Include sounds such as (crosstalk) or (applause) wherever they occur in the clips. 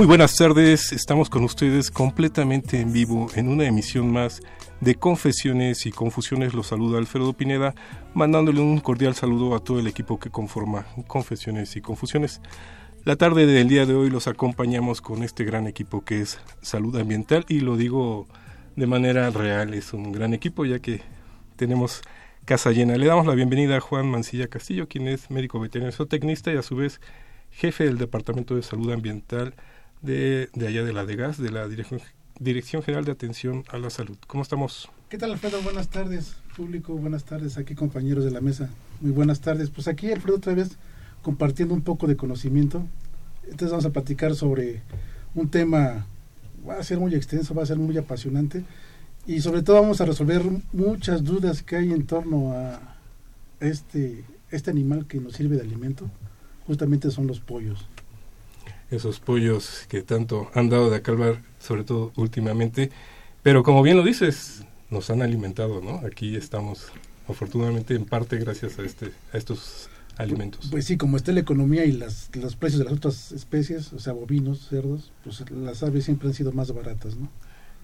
Muy buenas tardes, estamos con ustedes completamente en vivo en una emisión más de Confesiones y Confusiones. Los saluda Alfredo Pineda, mandándole un cordial saludo a todo el equipo que conforma Confesiones y Confusiones. La tarde del día de hoy los acompañamos con este gran equipo que es Salud Ambiental y lo digo de manera real, es un gran equipo ya que tenemos casa llena. Le damos la bienvenida a Juan Mancilla Castillo, quien es médico veterinario zootecnista y a su vez jefe del Departamento de Salud Ambiental de, de allá de la DEGAS, de la Dirección, Dirección General de Atención a la Salud. ¿Cómo estamos? ¿Qué tal, Alfredo? Buenas tardes, público. Buenas tardes, aquí compañeros de la mesa. Muy buenas tardes. Pues aquí, Alfredo, otra vez compartiendo un poco de conocimiento. Entonces vamos a platicar sobre un tema, va a ser muy extenso, va a ser muy apasionante y sobre todo vamos a resolver muchas dudas que hay en torno a este, este animal que nos sirve de alimento. Justamente son los pollos. Esos pollos que tanto han dado de acalvar, sobre todo últimamente. Pero como bien lo dices, nos han alimentado, ¿no? Aquí estamos, afortunadamente, en parte gracias a, este, a estos alimentos. Pues sí, como está la economía y las, los precios de las otras especies, o sea, bovinos, cerdos, pues las aves siempre han sido más baratas, ¿no?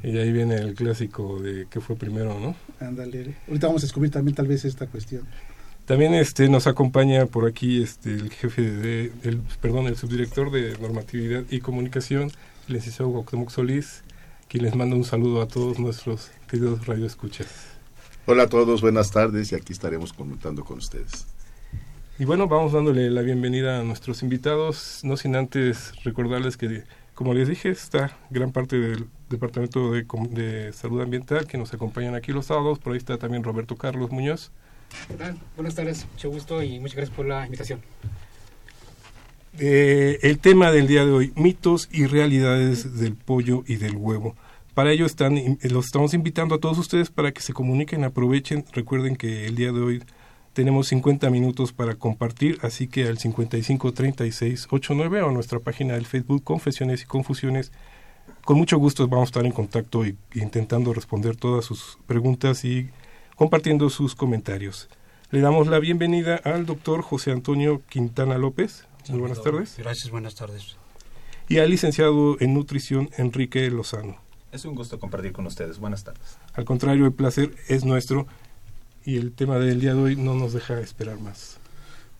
Y ahí viene el clásico de qué fue primero, ¿no? Ándale. Ahorita vamos a descubrir también tal vez esta cuestión. También este nos acompaña por aquí este el jefe de, el, perdón, el subdirector de normatividad y comunicación, el licenciado Cuauhtémoc Solís, quien les manda un saludo a todos nuestros queridos radioescuchas. Hola a todos, buenas tardes y aquí estaremos comentando con ustedes. Y bueno, vamos dándole la bienvenida a nuestros invitados, no sin antes recordarles que, como les dije, está gran parte del Departamento de, de Salud Ambiental que nos acompañan aquí los sábados, por ahí está también Roberto Carlos Muñoz. ¿Qué? Buenas tardes, mucho gusto y muchas gracias por la invitación. Eh, el tema del día de hoy, mitos y realidades del pollo y del huevo. Para ello están, los estamos invitando a todos ustedes para que se comuniquen, aprovechen. Recuerden que el día de hoy tenemos 50 minutos para compartir, así que al 55 36 89 o nuestra página del Facebook Confesiones y Confusiones. Con mucho gusto vamos a estar en contacto y, intentando responder todas sus preguntas y compartiendo sus comentarios. Le damos la bienvenida al doctor José Antonio Quintana López. Muy buenas tardes. Gracias, buenas tardes. Y al licenciado en nutrición Enrique Lozano. Es un gusto compartir con ustedes. Buenas tardes. Al contrario, el placer es nuestro y el tema del día de hoy no nos deja esperar más.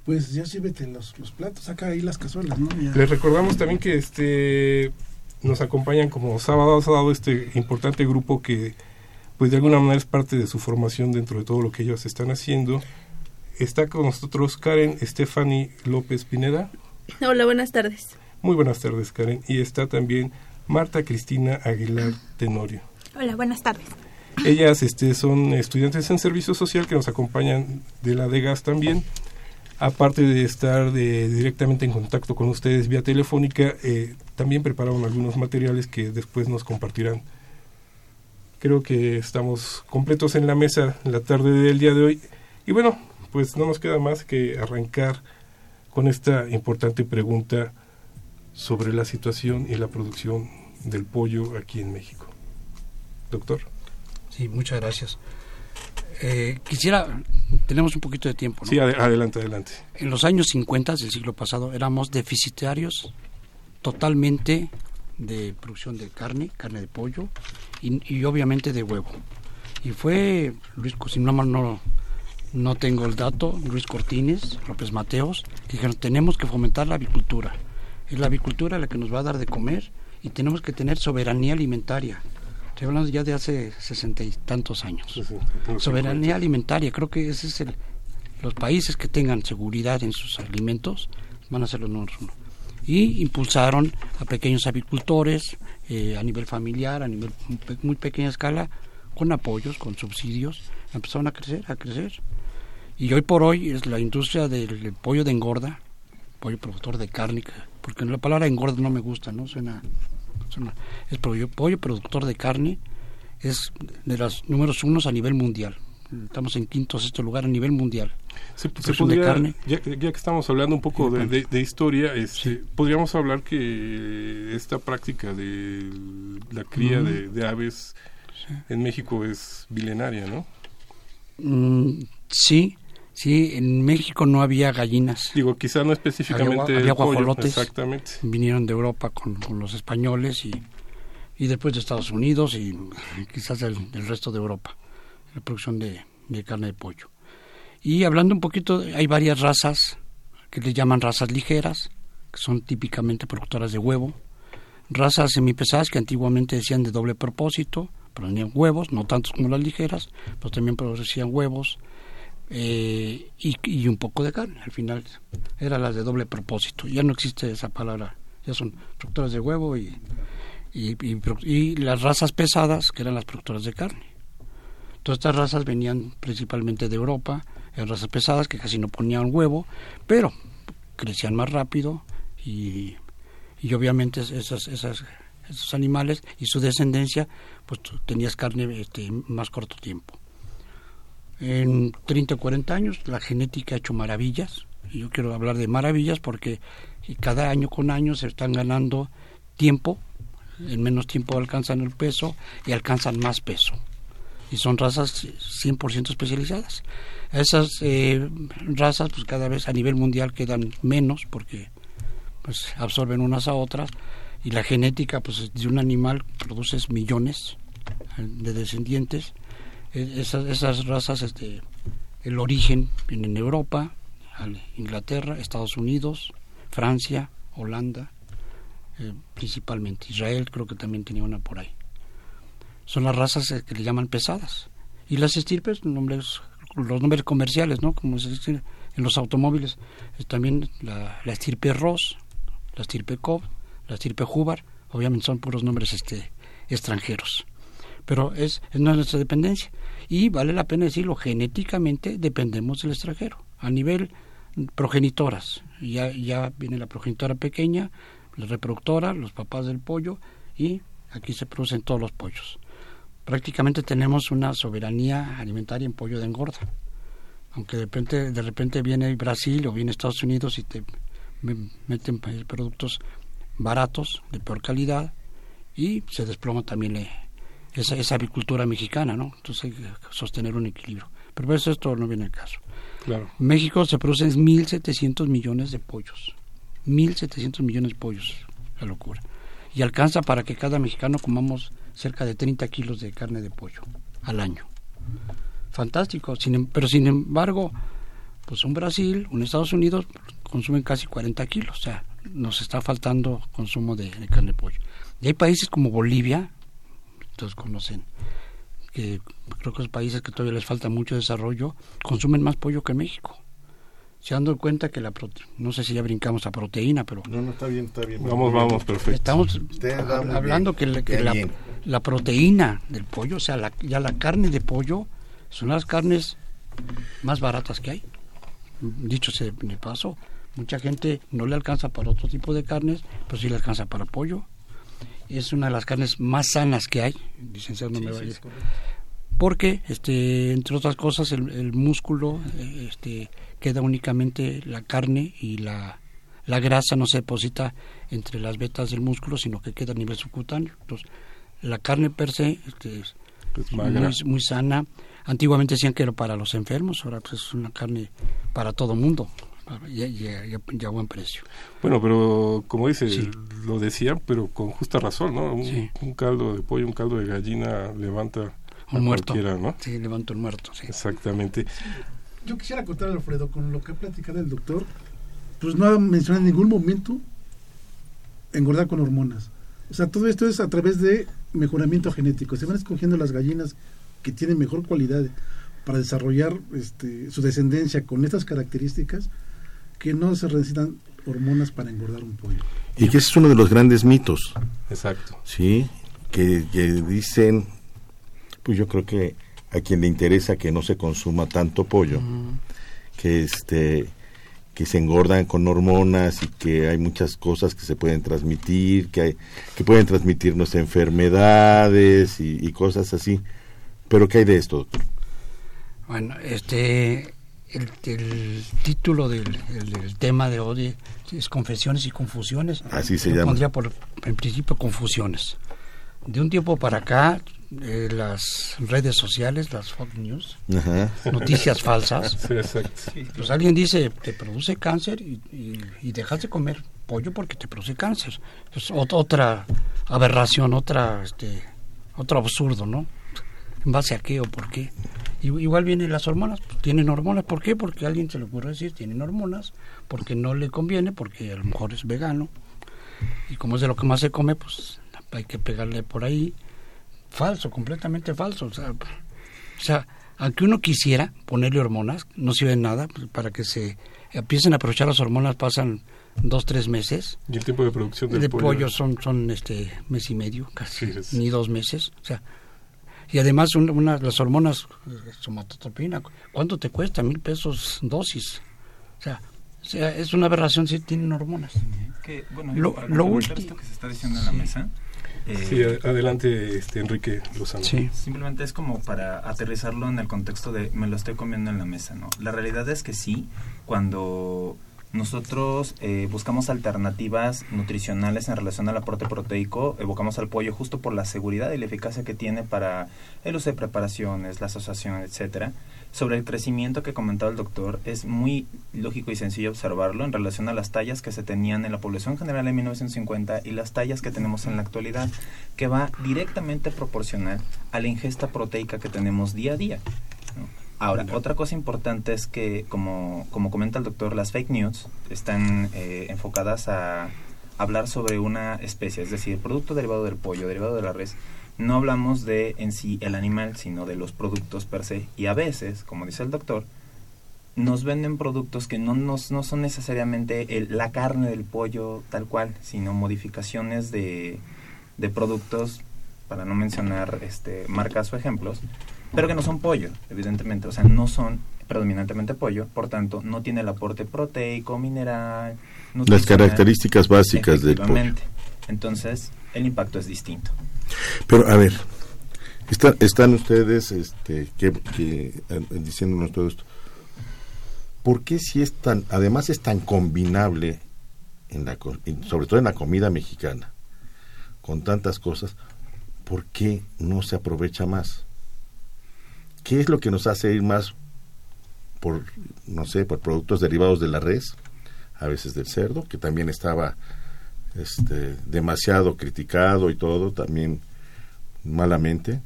Pues ya sírvete los, los platos, saca ahí las cazuelas, ¿no? Ya. Les recordamos también que este nos acompañan como sábado a sábado este importante grupo que pues de alguna manera es parte de su formación dentro de todo lo que ellos están haciendo. Está con nosotros Karen Stephanie López Pineda. Hola, buenas tardes. Muy buenas tardes, Karen. Y está también Marta Cristina Aguilar Tenorio. Hola, buenas tardes. Ellas este, son estudiantes en servicio social que nos acompañan de la DEGAS también. Aparte de estar de, directamente en contacto con ustedes vía telefónica, eh, también prepararon algunos materiales que después nos compartirán. Creo que estamos completos en la mesa en la tarde del día de hoy. Y bueno, pues no nos queda más que arrancar con esta importante pregunta sobre la situación y la producción del pollo aquí en México. Doctor. Sí, muchas gracias. Eh, quisiera, tenemos un poquito de tiempo. ¿no? Sí, ad adelante, adelante. En los años 50 del siglo pasado éramos deficitarios totalmente de producción de carne, carne de pollo y, y obviamente de huevo. Y fue, Luis, si no no, no tengo el dato, Luis Cortines, López Mateos, que dijeron tenemos que fomentar la avicultura. Es la avicultura la que nos va a dar de comer y tenemos que tener soberanía alimentaria. Estoy hablando ya de hace sesenta y tantos años. Soberanía alimentaria, creo que ese es el... Los países que tengan seguridad en sus alimentos van a ser los números uno. Y impulsaron a pequeños avicultores eh, a nivel familiar, a nivel muy pequeña escala, con apoyos, con subsidios, empezaron a crecer, a crecer. Y hoy por hoy es la industria del pollo de engorda, pollo productor de carne, que- porque la palabra engorda no me gusta, ¿no? Suena, es pollo, pollo productor de carne, es de los números unos a nivel mundial. Estamos en quinto sexto lugar a nivel mundial. Se, se Producción de carne. Ya, ya que estamos hablando un poco de, bueno. de- de historia, este, podríamos hablar que esta práctica de la cría de, de aves en México es milenaria, ¿no? Mm, sí, sí, en México no había gallinas. Digo, quizá no específicamente había, había pollo, guajolotes. exactamente. Vinieron de Europa con, con los españoles y, y después de Estados Unidos y (laughs) quizás del, del resto de Europa, la producción de, de carne de pollo. Y hablando un poquito, hay varias razas que le llaman razas ligeras, que son típicamente productoras de huevo, razas semipesadas que antiguamente decían de doble propósito, producían huevos, no tantos como las ligeras, pero también producían huevos eh, y, y un poco de carne. Al final eran las de doble propósito. Ya no existe esa palabra, ya son productoras de huevo y, y, y las razas pesadas, que eran las productoras de carne. Todas estas razas venían principalmente de Europa, eran razas pesadas que casi no ponían huevo, pero crecían más rápido y, y obviamente esas, esas, esos animales y su descendencia, pues tenías carne este, más corto tiempo. En 30 o 40 años la genética ha hecho maravillas, y yo quiero hablar de maravillas porque cada año con año se están ganando tiempo, en menos tiempo alcanzan el peso y alcanzan más peso. Y son razas 100% especializadas. Esas eh, razas pues cada vez a nivel mundial quedan menos porque pues absorben unas a otras y la genética pues de un animal produces millones eh, de descendientes. Eh, esas, esas razas este el origen viene en Europa Inglaterra Estados Unidos Francia Holanda eh, principalmente. Israel creo que también tenía una por ahí son las razas eh, que le llaman pesadas. Y las estirpes nombres los nombres comerciales no como se dice en los automóviles es también la, estirpe Ross la estirpe Cobb la estirpe Hubbard obviamente son puros nombres este extranjeros. Pero es, es nuestra dependencia. Y vale la pena decirlo genéticamente dependemos del extranjero. A nivel progenitoras ya ya viene la progenitora pequeña la reproductora los papás del pollo y aquí se producen todos los pollos prácticamente tenemos una soberanía alimentaria en pollo de engorda aunque de repente de repente viene Brasil o viene Estados Unidos y te me- meten productos baratos de peor calidad y se desploma también esa, esa avicultura mexicana, ¿no? Entonces hay que sostener un equilibrio. Pero eso esto no viene al caso. Claro. En México se producen 1.700 millones de pollos. 1.700 millones de pollos. La locura. Y alcanza para que cada mexicano comamos cerca de 30 kilos de carne de pollo al año. Fantástico. Em- pero sin embargo, pues un Brasil, un Estados Unidos consumen casi 40 kilos. O sea, nos está faltando consumo de, de carne de pollo. Y hay países como Bolivia, todos conocen, que creo que los países que todavía les falta mucho desarrollo, consumen más pollo que México. Se han dado cuenta que la prote no sé si ya brincamos a proteína, pero No, no, está bien, está bien. Vamos, vamos, perfecto. estamos hablando bien. que, la, que Qué la- bien. la proteína del pollo, o sea, la- ya la carne de pollo, son las carnes más baratas que hay. Dicho sea de paso, mucha gente no le alcanza para otro tipo de carnes, pero sí le alcanza para pollo. Es una de las carnes más sanas que hay, licenciado no me vaya. Porque, este, entre otras cosas, el, el músculo eh, este, queda únicamente la carne y la, la grasa no se deposita entre las vetas del músculo, sino que queda a nivel subcutáneo. Entonces, la carne per se este, es muy, muy sana. Antiguamente decían que era para los enfermos, ahora pues es una carne para todo mundo y, y- y- y a buen precio. Bueno, pero como dice, Sí. lo decían, pero con justa razón, ¿no? Un, Sí. un caldo de pollo, un caldo de gallina levanta a Un muerto. cualquiera, ¿no? Sí, levanto el muerto. Sí. Exactamente. Yo quisiera contar, Alfredo, con lo que ha platicado el doctor, pues no ha mencionado en ningún momento engordar con hormonas. O sea, todo esto es a través de mejoramiento genético. Se van escogiendo las gallinas que tienen mejor cualidad para desarrollar este, su descendencia con estas características que no se necesitan hormonas para engordar un pollo. Y que ese es uno de los grandes mitos. Exacto. Sí, que, que dicen, pues yo creo que a quien le interesa que no se consuma tanto pollo, que este que se engordan con hormonas y que hay muchas cosas que se pueden transmitir, que hay, que pueden transmitirnos enfermedades y, y cosas así. Pero ¿qué hay de esto, doctor? Bueno, este, el, el título del, el- del tema de hoy es Confesiones y Confusiones. Así se Yo llama. pondría por, en principio confusiones. De un tiempo para acá, eh, las redes sociales, las fake news, Ajá. noticias falsas, (laughs) Sí, exacto. pues alguien dice, te produce cáncer y, y- y dejas de comer pollo porque te produce cáncer. Es ot- otra aberración, otra, este, otro absurdo, ¿no? ¿En base a qué o por qué? Igual vienen las hormonas, pues, tienen hormonas, ¿por qué? Porque a alguien se le ocurre decir, tienen hormonas, porque no le conviene, porque a lo mejor es vegano, y como es de lo que más se come, pues hay que pegarle por ahí. Falso, completamente falso. O sea, o sea, aunque uno quisiera ponerle hormonas, no sirve de nada, pues, para que se empiecen a aprovechar las hormonas pasan dos, tres meses. Y el tiempo de producción del de pollo. pollo, son, son este mes y medio, casi, Sí, ni dos meses. O sea, y además un- una, las hormonas, eh, somatotropina, ¿cuánto te cuesta? Mil pesos dosis. O sea, o sea, es una aberración si tienen hormonas. Que, bueno, Lo- lo esto que se está diciendo en la mesa. Eh, Sí, adelante, este, Enrique Lozano. Simplemente es como para aterrizarlo en el contexto de me lo estoy comiendo en la mesa, ¿no? La realidad es que sí, cuando nosotros eh, buscamos alternativas nutricionales en relación al aporte proteico, evocamos al pollo justo por la seguridad y la eficacia que tiene para el uso de preparaciones, la asociación, etcétera. Sobre el crecimiento que comentaba el doctor, es muy lógico y sencillo observarlo en relación a las tallas que se tenían en la población general en 1950 y las tallas que tenemos en la actualidad, que va directamente proporcional a la ingesta proteica que tenemos día a día. ¿no? Ahora, otra cosa importante es que, como, como comenta el doctor, las fake news están eh, enfocadas a hablar sobre una especie, es decir, producto derivado del pollo, derivado de la res. No hablamos de en sí el animal, sino de los productos per se. Y a veces, como dice el doctor, nos venden productos que no, nos, no son necesariamente el- la carne del pollo tal cual, sino modificaciones de, de productos, para no mencionar este, marcas o ejemplos, pero que no son pollo, evidentemente. O sea, no son predominantemente pollo, por tanto, no tiene el aporte proteico, mineral. Las características básicas del pollo. Entonces, el impacto es distinto. Pero a ver, está- están ustedes este, que, que, eh, diciéndonos todo esto. ¿Por qué si es tan, además es tan combinable, en la, sobre todo en la comida mexicana, con tantas cosas, ¿por qué no se aprovecha más? ¿Qué es lo que nos hace ir más por, no sé, por productos derivados de la res, a veces del cerdo, que también estaba este, demasiado criticado y todo, también malamente,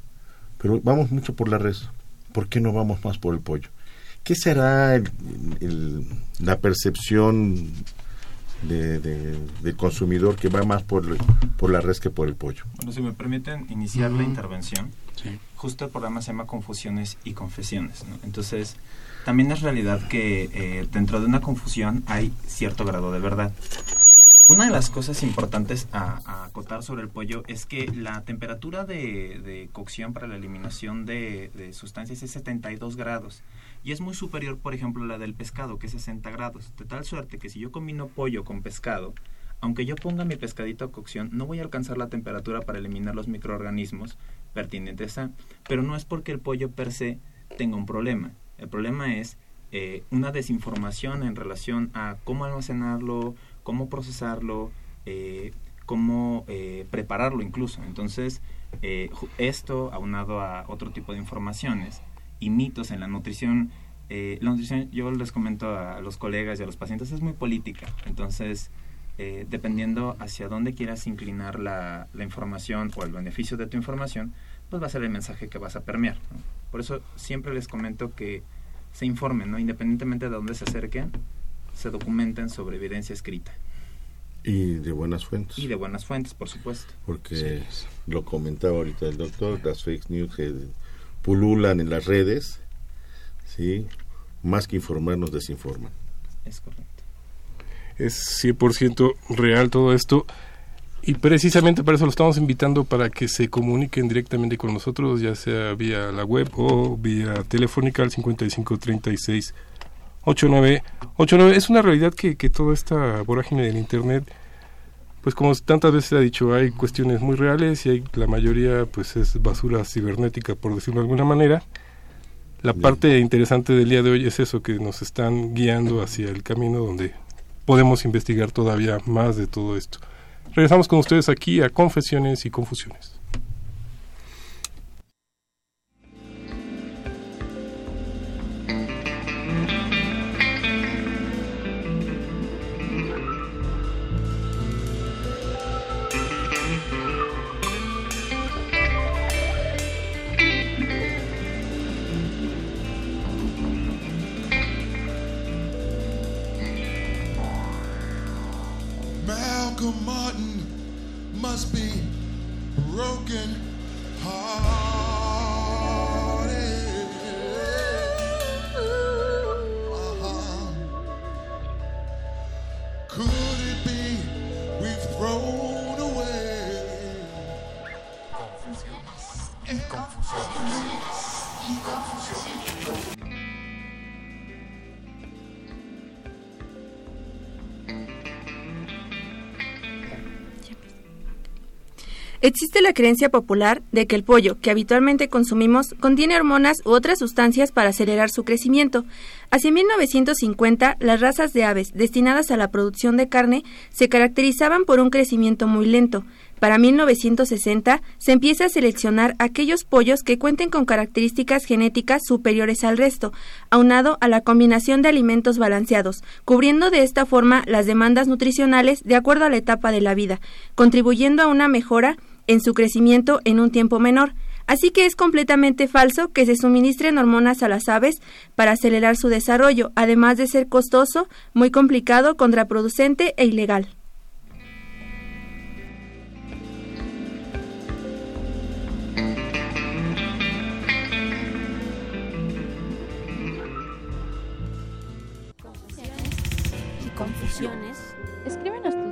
pero vamos mucho por la res. ¿Por qué no vamos más por el pollo? ¿Qué será el- el- la percepción de, de- del consumidor que va más por, por la res que por el pollo? Bueno, si me permiten iniciar la Ujú. intervención, justo el programa se llama Confusiones y Confesiones. ¿no? Entonces, también es realidad que eh, dentro de una confusión hay cierto grado de verdad. Una de las cosas importantes a, a acotar sobre el pollo es que la temperatura de, cocción para la eliminación de, de sustancias es 72 grados y es muy superior, por ejemplo, la del pescado, que es 60 grados. De tal suerte que si yo combino pollo con pescado, aunque yo ponga mi pescadito a cocción, no voy a alcanzar la temperatura para eliminar los microorganismos pertinentes a, pero no es porque el pollo per se tenga un problema. El problema es eh, una desinformación en relación a cómo almacenarlo, cómo procesarlo, eh, cómo eh, prepararlo incluso. Entonces, eh, esto aunado a otro tipo de informaciones y mitos en la nutrición, eh, la nutrición, yo les comento a los colegas y a los pacientes, es muy política. Entonces, eh, dependiendo hacia dónde quieras inclinar la, la información o el beneficio de tu información, pues va a ser el mensaje que vas a permear. ¿no? Por eso siempre les comento que se informen, ¿no? Independientemente de dónde se acerquen, se documenten sobre evidencia escrita. Y de buenas fuentes. Y de buenas fuentes, por supuesto. Porque lo comentaba ahorita el doctor, las fake news que pululan en las redes, ¿sí? Más que informar, nos desinforman. Es correcto. Es 100% real todo esto. Y precisamente para eso lo estamos invitando para que se comuniquen directamente con nosotros, ya sea vía la web o vía telefónica al 5536 8989. Es una realidad que, que toda esta vorágine del Internet, pues como tantas veces se ha dicho, hay cuestiones muy reales y hay la mayoría pues es basura cibernética, por decirlo de alguna manera. La parte interesante del día de hoy es eso, que nos están guiando hacia el camino donde podemos investigar todavía más de todo esto. Regresamos con ustedes aquí a Confesiones y Confusiones. Existe la creencia popular de que el pollo que habitualmente consumimos contiene hormonas u otras sustancias para acelerar su crecimiento. Hacia 1950, las razas de aves destinadas a la producción de carne se caracterizaban por un crecimiento muy lento. Para 1960 se empieza a seleccionar aquellos pollos que cuenten con características genéticas superiores al resto, aunado a la combinación de alimentos balanceados, cubriendo de esta forma las demandas nutricionales de acuerdo a la etapa de la vida, contribuyendo a una mejora en su crecimiento en un tiempo menor. Así que es completamente falso que se suministren hormonas a las aves para acelerar su desarrollo, además de ser costoso, muy complicado, contraproducente e ilegal.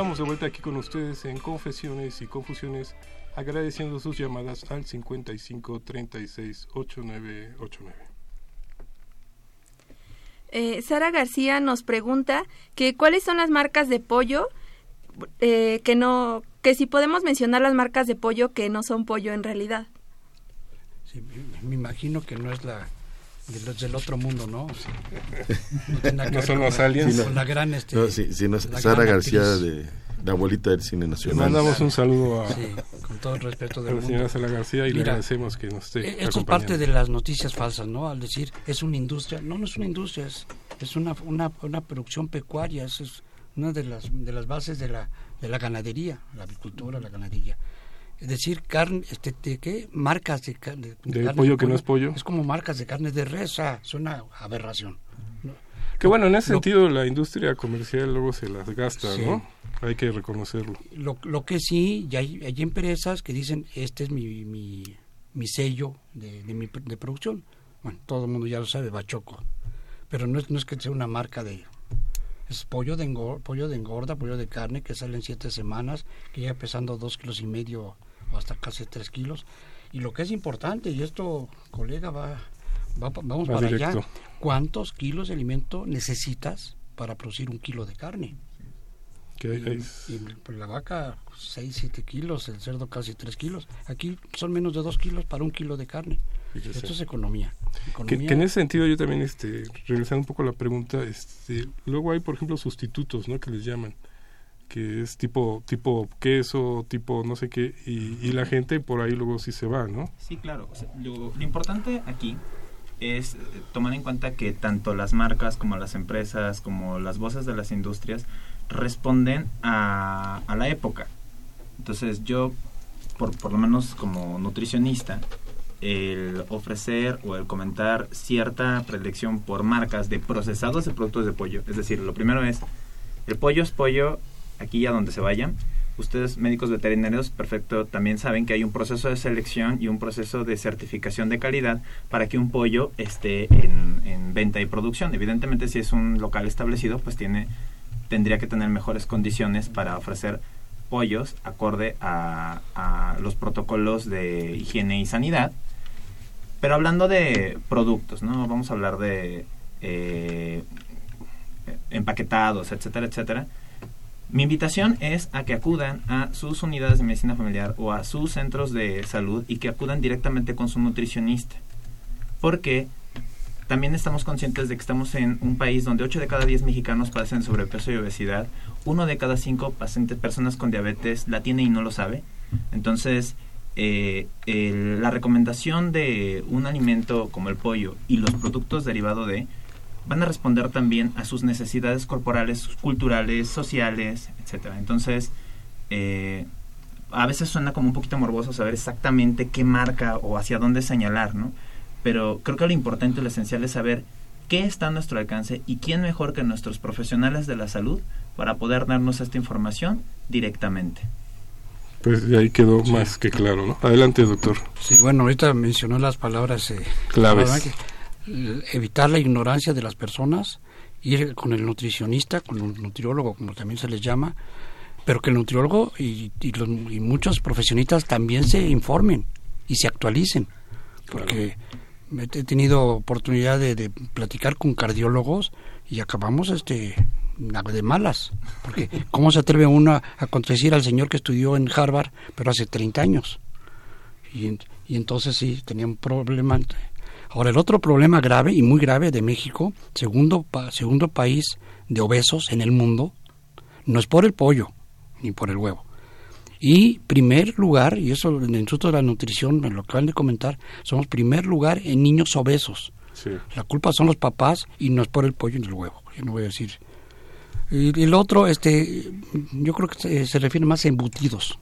Estamos de vuelta aquí con ustedes en Confesiones y Confusiones, agradeciendo sus llamadas al 55 36 8989. Eh, Sara García nos pregunta que cuáles son las marcas de pollo eh, que no que si podemos mencionar las marcas de pollo que no son pollo en realidad. Sí, me- me imagino que no es la de los del otro mundo, ¿no? O sea, no tiene nada (laughs) que No ver son los aliens. con la gran este No, sí, la Sara gran García, de, la abuelita del cine Le nacional. mandamos un saludo a, Sí, con todo el respeto a del la señora mundo. Sara García y le Mira, agradecemos que nos esté Eh, Esto es parte de las noticias falsas, ¿no? Al decir, es una industria. No, no es una industria, es, es una, una, una producción pecuaria, es, es una de las, de las bases de la, de la ganadería, la agricultura, la ganadería. Es decir, carne, este, de qué? Marcas de, de, De carne pollo que no es pollo. Es como marcas de carne de res, es una aberración. Que bueno, en ese Lo- sentido la industria comercial luego se las gasta, Sí. ¿no? Hay que reconocerlo. Lo, lo que sí, ya hay, hay empresas que dicen, este es mi, mi, mi sello de, de, mi, de producción. Bueno, todo el mundo ya lo sabe, Bachoco. Pero no es, no es que sea una marca de... Es pollo de, engor- pollo de engorda, pollo de carne que sale en siete semanas, que llega pesando dos kilos y medio hasta casi tres kilos. Y lo que es importante, y esto, colega, va, va vamos Va para allá. ¿Cuántos kilos de alimento necesitas para producir un kilo de carne? Hay- Y- y, pues, la vaca 6, 7 kilos, el cerdo casi 3 kilos. Aquí son menos de 2 kilos para un kilo de carne. Esto es economía. Que, Economía- que en ese sentido yo también, este, regresando un poco a la pregunta, este, luego hay, por ejemplo, sustitutos, ¿no? Que les llaman, que es tipo, tipo queso, tipo no sé qué, y, y la gente por ahí luego sí se va, ¿no? Sí, claro. O sea, lo, lo importante aquí es eh, tomar en cuenta que tanto las marcas como las empresas, como las voces de las industrias, responden a, a la época. Entonces yo, por, por lo menos como nutricionista, el ofrecer o el comentar cierta predilección por marcas de procesados de productos de pollo. Es decir, lo primero es, el pollo es pollo aquí a donde se vayan. Ustedes, médicos veterinarios, perfecto, también saben que hay un proceso de selección y un proceso de certificación de calidad para que un pollo esté en, en venta y producción. Evidentemente, si es un local establecido, pues tiene tendría que tener mejores condiciones para ofrecer pollos acorde a, a los protocolos de higiene y sanidad. Pero hablando de productos, ¿no? Vamos a hablar de eh, empaquetados, etcétera, etcétera. Mi invitación es a que acudan a sus unidades de medicina familiar o a sus centros de salud y que acudan directamente con su nutricionista. Porque también estamos conscientes de que estamos en un país donde 8 de cada 10 mexicanos padecen sobrepeso y obesidad, uno de cada 5 pacientes, personas con diabetes la tiene y no lo sabe. Entonces, eh, la recomendación de un alimento como el pollo y los productos derivados de van a responder también a sus necesidades corporales, culturales, sociales, etcétera. Entonces, eh, a veces suena como un poquito morboso saber exactamente qué marca o hacia dónde señalar, ¿no? Pero creo que lo importante y lo esencial es saber qué está a nuestro alcance y quién mejor que nuestros profesionales de la salud para poder darnos esta información directamente. Pues ahí quedó más que claro, ¿no? Adelante, doctor. Sí, bueno, ahorita mencionó las palabras eh, Claves. Evitar la ignorancia de las personas, ir con el nutricionista, con un nutriólogo, como también se les llama, pero que el nutriólogo y, los- y muchos profesionistas también se informen y se actualicen, porque he tenido oportunidad de, platicar con cardiólogos y acabamos este de malas, porque ¿cómo se atreve uno a, a contradecir al señor que estudió en Harvard, pero hace 30 años? Y, y entonces sí, tenía un problema. Ahora, el otro problema grave y muy grave de México, segundo, pa- segundo país de obesos en el mundo, no es por el pollo ni por el huevo. Y primer lugar, y eso en el Instituto de la Nutrición, me lo acaban de comentar, somos primer lugar en niños obesos. Sí. La culpa son los papás y no es por el pollo ni el huevo. Yo no voy a decir. Y el otro, este, yo creo que se, se refiere más a embutidos.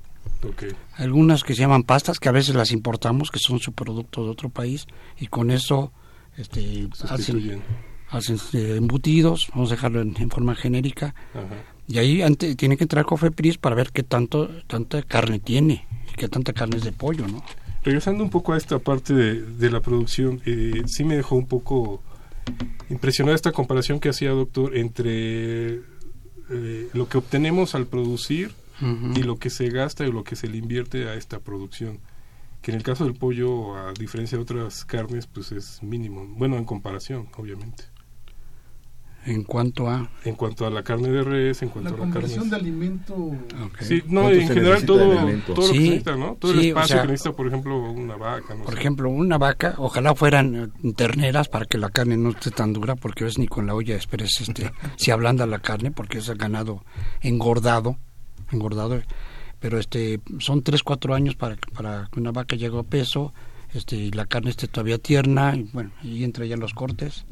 Algunas que se llaman pastas, que a veces las importamos, que son subproductos de otro país, y con eso este, hacen, hacen este, embutidos, vamos a dejarlo en, en forma genérica, Ajá. y ahí tiene que entrar Cofepris para ver qué tanto, tanta carne tiene, y qué tanta carne es de pollo, ¿no? Regresando un poco a esta parte de, de la producción, eh, sí me dejó un poco impresionada esta comparación que hacía doctor entre eh, lo que obtenemos al producir Y lo que se gasta y lo que se le invierte a esta producción. Que en el caso del pollo, a diferencia de otras carnes, pues es mínimo. Bueno, en comparación, obviamente. En cuanto a... En cuanto a la carne de res, en cuanto La a la carne... conversión de alimento. Sí, no, ¿Cuánto en general todo, todo lo que Sí, se necesita, ¿no? Todo el sí, o espacio sea- que necesita, por ejemplo, una vaca, no Por sé. ejemplo, una vaca, ojalá fueran eh, terneras para que la carne no esté tan dura, porque ves ni con la olla esperes este, (laughs) se ablanda la carne, porque es el ganado engordado, engordado, pero este son tres, cuatro años para, que- para que una vaca llegue a peso, este, y la carne esté todavía tierna, y bueno, y entra ya los cortes.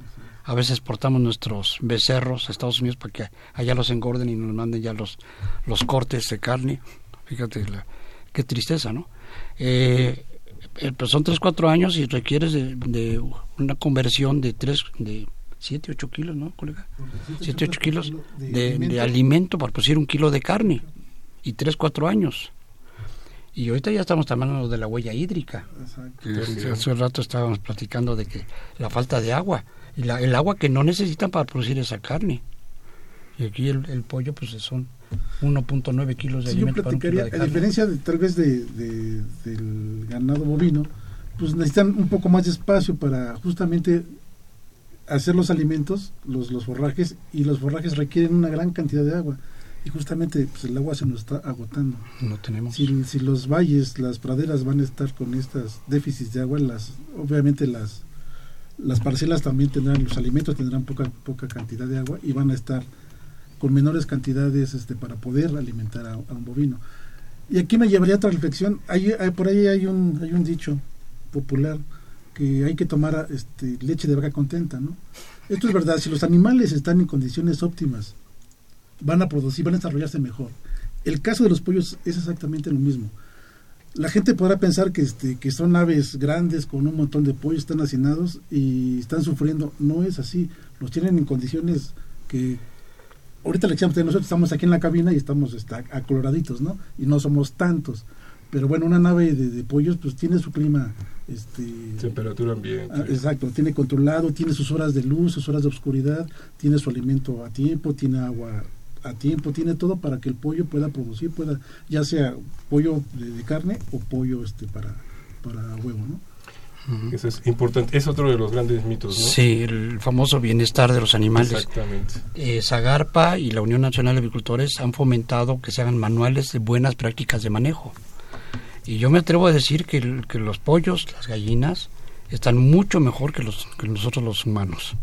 A veces portamos nuestros becerros a Estados Unidos para que allá los engorden y nos manden ya los, los cortes de carne. Fíjate, la, qué tristeza, ¿no? Eh, eh, pues son 3, 4 años y requieres de, de una conversión de 3, de 7, 8 kilos, ¿no, colega? 7, 8 kilos de de, alimento para producir un kilo de carne y 3, 4 años. Y ahorita ya estamos hablando de la huella hídrica. Exacto. Que hace- hace un rato estábamos platicando de que la falta de agua y la, el agua que no necesitan para producir esa carne. Y aquí el, el pollo pues son 1.9 kilos de Sí, yo alimento para un kilo platicaría, de a diferencia de, tal vez de, de- del ganado bovino, pues necesitan un poco más de espacio para justamente hacer los alimentos, los, los forrajes, y los forrajes requieren una gran cantidad de agua. Y justamente pues, el agua se nos está agotando. No tenemos. Si, si los valles, las praderas van a estar con estos déficits de agua, las obviamente las las parcelas también tendrán, los alimentos tendrán poca poca cantidad de agua y van a estar con menores cantidades este para poder alimentar a, a un bovino. Y aquí me llevaría a otra reflexión. Hay, hay- por ahí hay un hay un dicho popular que hay que tomar este, leche de vaca contenta, ¿no? Esto es verdad. Si los animales están en condiciones óptimas, van a producir, van a desarrollarse mejor. El caso de los pollos es exactamente lo mismo. La gente podrá pensar que, este, que son aves grandes con un montón de pollos, están hacinados y están sufriendo. No es así. Los tienen en condiciones que ahorita le echamos de nosotros estamos aquí en la cabina y estamos este, acoloraditos, ¿no? Y no somos tantos. Pero bueno, una nave de, de pollos pues tiene su clima este Temperatura ambiente. Ah, exacto, tiene controlado, tiene sus horas de luz, sus horas de oscuridad, tiene su alimento a tiempo, tiene agua a tiempo, tiene todo para que el pollo pueda producir, pueda ya sea pollo de, de carne o pollo este para para huevo, ¿no? Eso es importante. Es otro de los grandes mitos, ¿no? Sí, el famoso bienestar de los animales. Exactamente. Eh, Zagarpa y la Unión Nacional de Agricultores han fomentado que se hagan manuales de buenas prácticas de manejo. Y yo me atrevo a decir que, el- que los pollos, las gallinas, están mucho mejor que, los, que nosotros los humanos.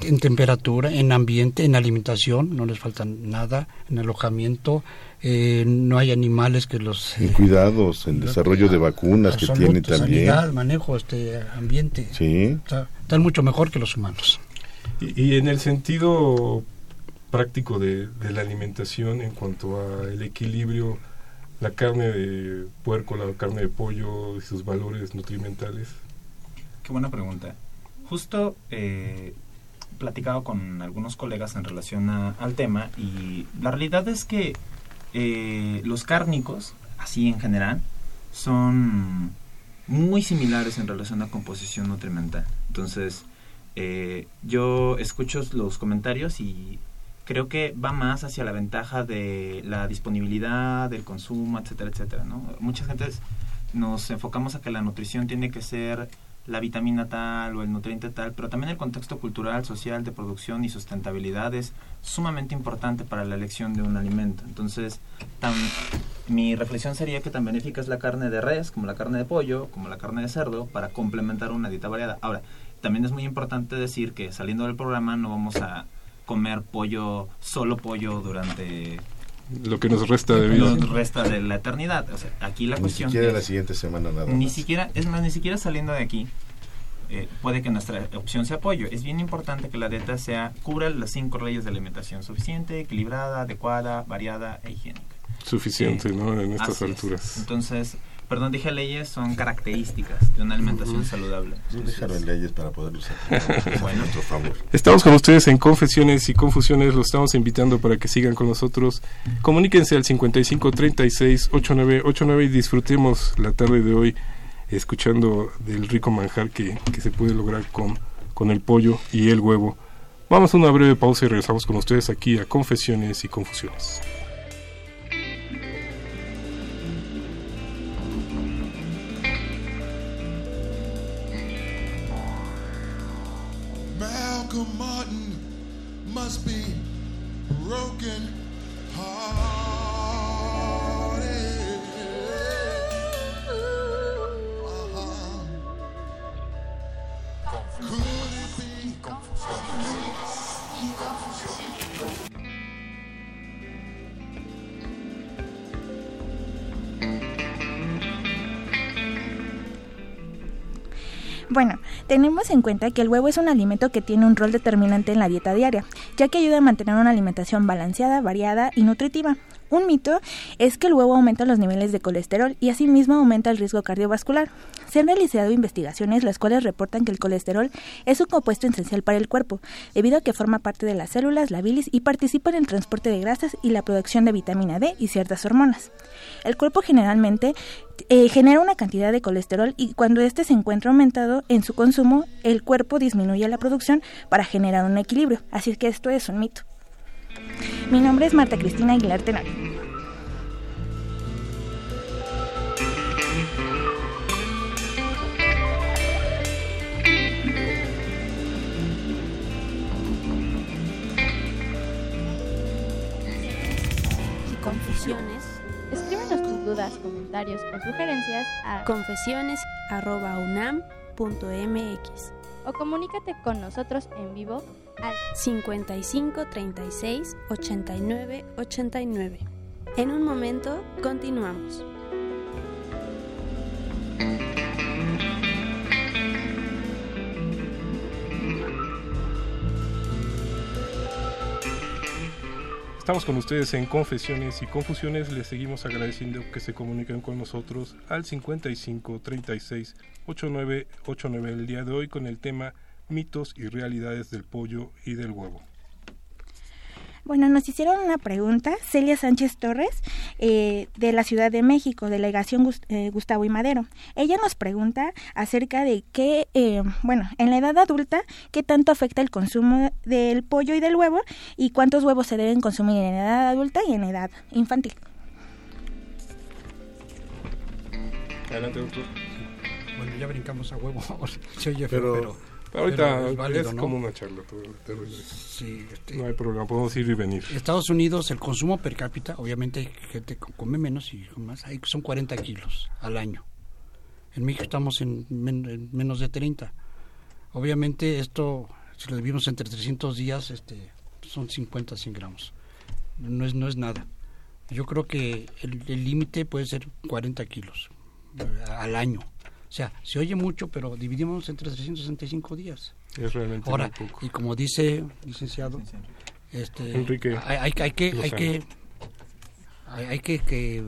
En temperatura, en ambiente, en alimentación, no les falta nada, en alojamiento, eh, no hay animales que los... En cuidados, en desarrollo de vacunas que tienen también. sanidad, manejo, este ambiente. Sí. Está- están mucho mejor que los humanos. Y, y en el sentido práctico de, de la alimentación en cuanto al equilibrio, la carne de puerco, la carne de pollo y sus valores nutrimentales. Qué buena pregunta. Justo eh, platicado con algunos colegas en relación a- al tema y la realidad es que eh, los cárnicos, así en general, son muy similares en relación a composición nutrimental. Entonces, eh, yo escucho los comentarios y creo que va más hacia la ventaja de la disponibilidad, del consumo, etcétera, etcétera, ¿no? Muchas gentes nos enfocamos a que la nutrición tiene que ser la vitamina tal o el nutriente tal, pero también el contexto cultural, social, de producción y sustentabilidad es sumamente importante para la elección de un alimento. Entonces, mi reflexión sería que tan benéfica es la carne de res, como la carne de pollo, como la carne de cerdo, para complementar una dieta variada. Ahora, también es muy importante decir que saliendo del programa no vamos a comer pollo, solo pollo durante Lo que nos resta de vida. lo resta de la eternidad. O sea, aquí la Ni cuestión siquiera es- la siguiente semana nada ni más. siquiera, es más, ni siquiera saliendo de aquí eh, puede que nuestra opción sea pollo. Es bien importante que la dieta sea cubra las cinco leyes de alimentación suficiente, equilibrada, adecuada, variada e higiénica. Suficiente, Eh, ¿no? En estas así es. alturas. Entonces, perdón, dije leyes, son características de una alimentación saludable. Tú déjalo en leyes para poder usar (laughs) a nuestro favor. Estamos con ustedes en Confesiones y Confusiones, los estamos invitando para que sigan con nosotros. Comuníquense al 55 36 89 89 y disfrutemos la tarde de hoy escuchando del rico manjar que, que se puede lograr con, con el pollo y el huevo. Vamos a una breve pausa y regresamos con ustedes aquí a Confesiones y Confusiones. Bueno, tenemos en cuenta que el huevo es un alimento que tiene un rol determinante en la dieta diaria, ya que ayuda a mantener una alimentación balanceada, variada y nutritiva. Un mito es que el huevo aumenta los niveles de colesterol y asimismo aumenta el riesgo cardiovascular. Se han realizado investigaciones las cuales reportan que el colesterol es un compuesto esencial para el cuerpo, debido a que forma parte de las células, la bilis y participa en el transporte de grasas y la producción de vitamina D y ciertas hormonas. El cuerpo generalmente eh, genera una cantidad de colesterol y cuando éste se encuentra aumentado en su consumo, el cuerpo disminuye la producción para generar un equilibrio. Así que esto es un mito. Mi nombre es Marta Cristina Aguilar Tenorio. confusiones, escríbenos tus dudas, comentarios o sugerencias a confesiones@unam.mx o comunícate con nosotros en vivo al 55 36 89 89. En un momento continuamos. Estamos con ustedes en Confesiones y Confusiones. Les seguimos agradeciendo que se comuniquen con nosotros al 55 36 89 89 el día de hoy con el tema mitos y realidades del pollo y del huevo. Bueno, nos hicieron una pregunta, Celia Sánchez Torres, eh, de la Ciudad de México, delegación eh, Gustavo y Madero. Ella nos pregunta acerca de qué, eh, bueno, en la edad adulta, qué tanto afecta el consumo del pollo y del huevo y cuántos huevos se deben consumir en edad adulta y en edad infantil. Adelante, doctor. Bueno, ya brincamos a huevo. (laughs) Se oye feo, Pero, pero, pero ahorita pero es, válido, ¿no? como una charla. Sí, este, no hay problema, podemos ir y venir. Estados Unidos, el consumo per cápita, obviamente hay gente que come menos y más, hay, son 40 kilos al año. En México estamos en, men- en menos de 30. Obviamente esto, si lo dividimos entre 300 días, este, son 50, 100 gramos. No es, no es nada. Yo creo que el el límite puede ser 40 kilos eh, al año. O sea, se oye mucho, pero dividimos entre 365 días. Es realmente Ahora, muy poco. y como dice licenciado, este, Enrique hay, hay, hay que, hay que, hay, hay que, que